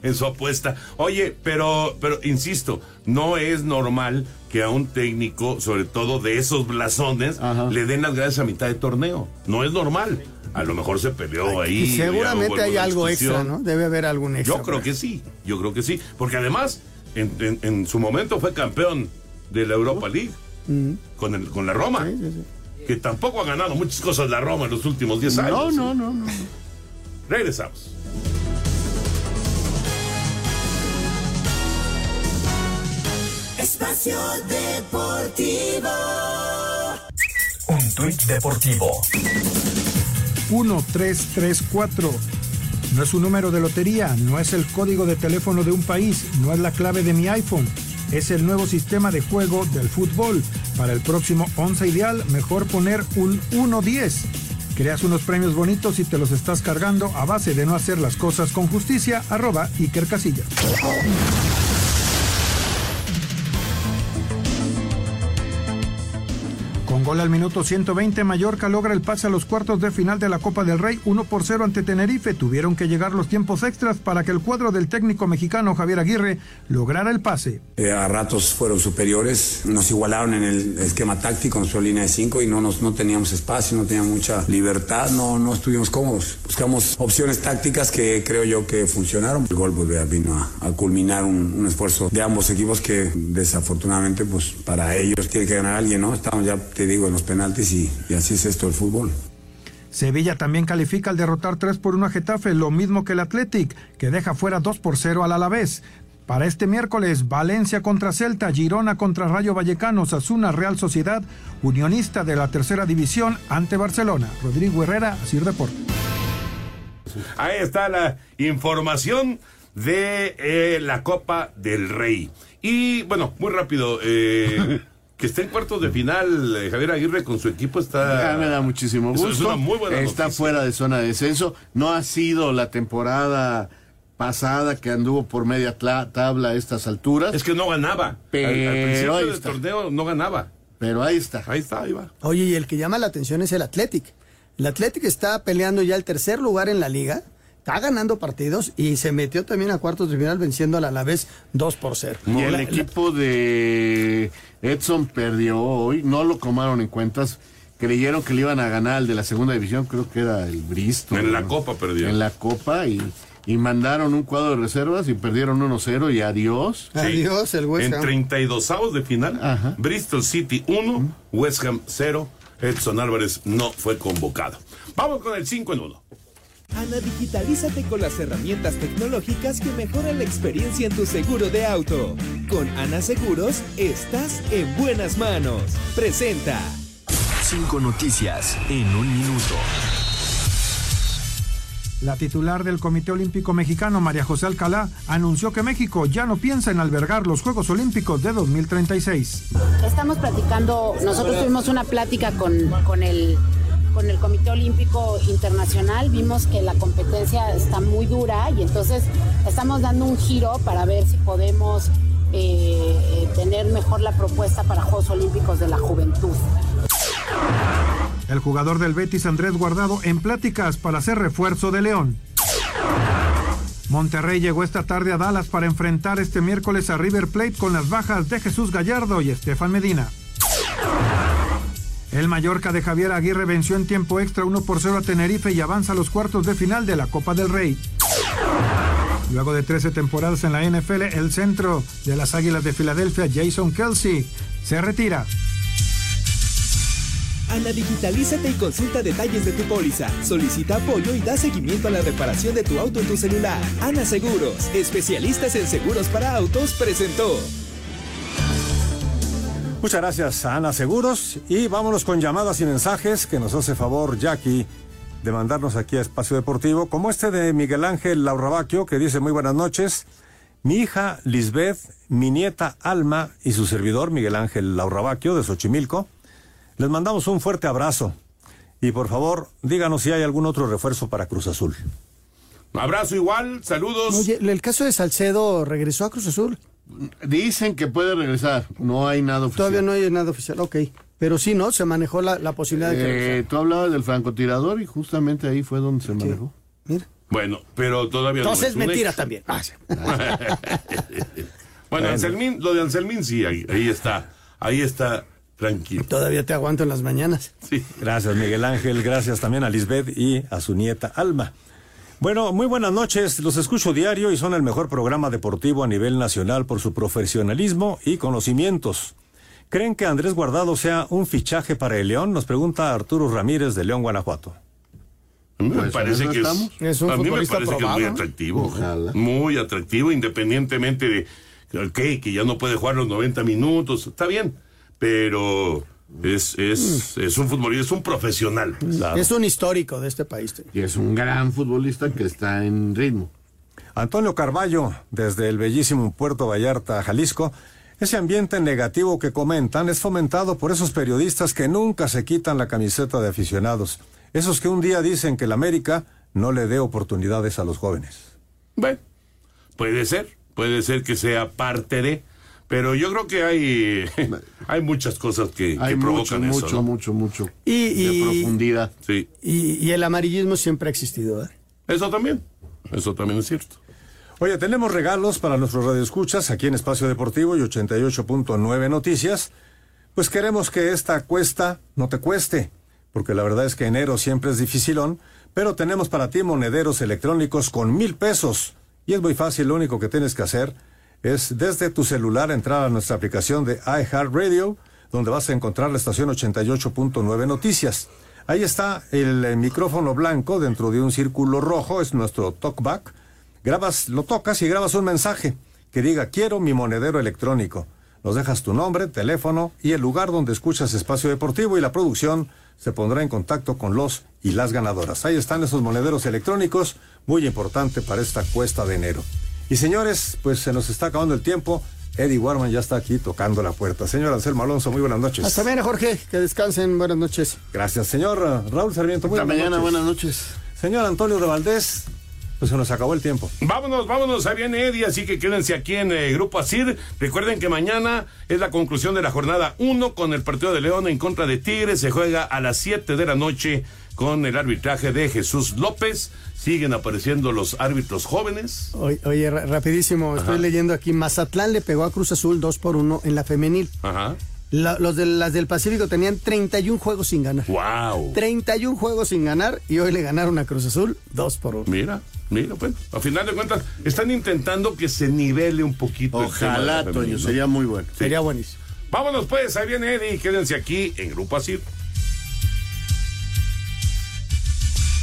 en su apuesta. Oye, pero, pero insisto, no es normal que a un técnico, sobre todo de esos blasones, le den las gracias a mitad de torneo. No es normal. A lo mejor se peleó ahí. y seguramente hay algo extra. ¿no? Debe haber algún extra. Yo creo por que sí, yo creo que sí. Porque además, en, en- en su momento fue campeón de la Europa League ahí. con, el, con la Roma. Que tampoco ha ganado muchas cosas la Roma en los últimos 10 años. No, no, no, no. Regresamos. Espacio Deportivo. Un tuit deportivo. 1334. No es un número de lotería, no es el código de teléfono de un país, no es la clave de mi iPhone. Es el nuevo sistema de juego del fútbol. Para el próximo 11 ideal, mejor poner un 1-10. Creas unos premios bonitos y te los estás cargando a base de no hacer las cosas con justicia. Arroba Iker Casillas. Gol al minuto 120, Mallorca logra el pase a los cuartos de final de la Copa del Rey 1 por 0 ante Tenerife. Tuvieron que llegar los tiempos extras para que el cuadro del técnico mexicano Javier Aguirre lograra el pase. Eh, a ratos fueron superiores, nos igualaron en el esquema táctico, en su línea de cinco y no, nos, no teníamos espacio, no teníamos mucha libertad, no, no estuvimos cómodos. Buscamos opciones tácticas que creo yo que funcionaron. El gol pues, vino a, culminar un, esfuerzo de ambos equipos que desafortunadamente pues para ellos tiene que ganar alguien, ¿no? Estamos ya, digo, en los penaltis y, y así es esto el fútbol. Sevilla también califica al derrotar 3 por 1 a Getafe, lo mismo que el Athletic, que deja fuera 2 por 0 al Alavés. Para este miércoles, Valencia contra Celta, Girona contra Rayo Vallecano, Sasuna Real Sociedad, Unionista de la Tercera División ante Barcelona. Rodrigo Herrera, Sir Deportes. Ahí está la información de eh, la Copa del Rey. Y bueno, muy rápido, eh, que esté en cuartos de final eh, Javier Aguirre con su equipo está... Ya me da muchísimo gusto. es una muy buena Está noticia. fuera de zona de descenso. No ha sido la temporada pasada que anduvo por media tabla a estas alturas. Es que no ganaba. Pero al, al principio ahí del está. torneo no ganaba. Pero ahí está. Ahí está, ahí va. Oye, y el que llama la atención es el Athletic. El Athletic está peleando ya el tercer lugar en la liga, está ganando partidos y se metió también a cuartos de final venciendo al Alavés 2 por 0. Y el equipo de Edson perdió hoy, no lo tomaron en cuentas. Creyeron que le iban a ganar al de la segunda división, creo que era el Bristol. En la ¿no? Copa perdió. En la Copa y, y mandaron un cuadro de reservas y perdieron 1-0 y adiós. Sí. En 32 avos de final, Bristol City 1, West Ham 0. Edson Álvarez no fue convocado. Vamos con el 5 en 1. Ana, digitalízate con las herramientas tecnológicas que mejoran la experiencia en tu seguro de auto. Con Ana Seguros, estás en buenas manos. Presenta. Cinco noticias en un minuto. La titular del Comité Olímpico Mexicano, María José Alcalá, anunció que México ya no piensa en albergar los Juegos Olímpicos de 2036. Estamos platicando, nosotros tuvimos una plática con, con, el, con el Comité Olímpico Internacional, vimos que la competencia está muy dura y entonces estamos dando un giro para ver si podemos eh, tener mejor la propuesta para Juegos Olímpicos de la Juventud. El jugador del Betis Andrés Guardado en pláticas para hacer refuerzo de León. Monterrey llegó esta tarde a Dallas para enfrentar este miércoles a River Plate con las bajas de Jesús Gallardo y Estefan Medina. El Mallorca de Javier Aguirre venció en tiempo extra 1 por 0 a Tenerife y avanza a los cuartos de final de la Copa del Rey. Luego de 13 temporadas en la NFL, el centro de las Águilas de Filadelfia, Jason Kelsey, se retira. Ana, digitalízate y consulta detalles de tu póliza. Solicita apoyo y da seguimiento a la reparación de tu auto en tu celular. Ana Seguros, especialistas en seguros para autos, presentó. Muchas gracias a Ana Seguros y vámonos con llamadas y mensajes que nos hace favor Jackie de mandarnos aquí a Espacio Deportivo, como este de Miguel Ángel Laurabaquio que dice muy buenas noches. Mi hija Lisbeth, mi nieta Alma y su servidor Miguel Ángel Laurabaquio de Xochimilco les mandamos un fuerte abrazo y por favor díganos si hay algún otro refuerzo para Cruz Azul. Abrazo igual, saludos. Oye, el caso de Salcedo regresó a Cruz Azul. Dicen que puede regresar, no hay nada oficial. Todavía no hay nada oficial, ok. Pero sí, ¿no? Se manejó la, la posibilidad de que Eh, regresara. tú hablabas del francotirador y justamente ahí fue donde se manejó. Mira. Bueno, pero todavía no Entonces es un mentira también. Ah, sí. bueno, Anselmín, lo de Anselmín sí, ahí, ahí está. Ahí está tranquilo. Todavía te aguanto en las mañanas. Sí. Gracias Miguel Ángel, gracias también a Lisbeth y a su nieta Alma. Bueno, muy buenas noches, los escucho diario y son el mejor programa deportivo a nivel nacional por su profesionalismo y conocimientos. ¿Creen que Andrés Guardado sea un fichaje para el León? Nos pregunta Arturo Ramírez de León, Guanajuato. A mí me Pues, parece que es, un a mí me futbolista parece que es muy atractivo. Ojalá. Muy atractivo, independientemente de que ya no puede jugar los 90 minutos. Está bien, pero es, es, es un futbolista, es un profesional. Es un histórico de este país. Y es un gran futbolista que está en ritmo. Antonio Carballo, desde el bellísimo Puerto Vallarta, Jalisco. Ese ambiente negativo que comentan es fomentado por esos periodistas que nunca se quitan la camiseta de aficionados. Esos que un día dicen que el América no le dé oportunidades a los jóvenes. Bueno, puede ser, puede ser que sea parte de, pero yo creo que hay, hay muchas cosas que, Hay que mucho, provocan eso. mucho, ¿no? mucho, mucho. Y, De profundidad. Sí, y, y el amarillismo siempre ha existido. ¿eh? eso también, eso también es cierto. Oye, tenemos regalos para nuestros radioescuchas aquí en Espacio Deportivo y 88.9 Noticias. Pues queremos que esta cuesta no te cueste, porque la verdad es que enero siempre es dificilón, pero tenemos para ti monederos electrónicos con mil pesos. Y es muy fácil, lo único que tienes que hacer es desde tu celular entrar a nuestra aplicación de iHeartRadio, donde vas a encontrar la estación 88.9 Noticias. Ahí está el micrófono blanco dentro de un círculo rojo, es nuestro talkback grabas, lo tocas y grabas un mensaje que diga quiero mi monedero electrónico. Nos dejas tu nombre, teléfono y el lugar donde escuchas Espacio Deportivo y la producción se pondrá en contacto con los y las ganadoras. Ahí están esos monederos electrónicos, muy importante para esta cuesta de enero. Y señores, pues se nos está acabando el tiempo. Eddie Warman ya está aquí tocando la puerta. Señor Anselmo Alonso, muy buenas noches. Hasta mañana, Jorge. Que descansen. Buenas noches. Gracias, señor Raúl Sarmiento. Muy Hasta buenas mañana, noches. buenas noches. Señor Antonio de Valdés, pues se nos acabó el tiempo. Vámonos, vámonos, ahí viene Eddie, así que quédense aquí en eh, Grupo Asir. Recuerden que mañana es la conclusión de la jornada 1 con el partido de León en contra de Tigres. Se juega a las 7 de la noche con el arbitraje de Jesús López. Siguen apareciendo los árbitros jóvenes. Oye, oye, ra- rapidísimo, estoy Ajá. leyendo aquí. Mazatlán le pegó a Cruz Azul 2 por 1 en la femenil. Ajá. La- los de las del Pacífico tenían 31 juegos sin ganar. ¡Wow! 31 juegos sin ganar y hoy le ganaron a Cruz Azul 2 por 1. Mira, mira, pues, a final de cuentas, están intentando que se nivele un poquito. Ojalá, Toño, sería muy bueno. Sería buenísimo. Vámonos pues, ahí viene Eddie, quédense aquí en Grupo Asir.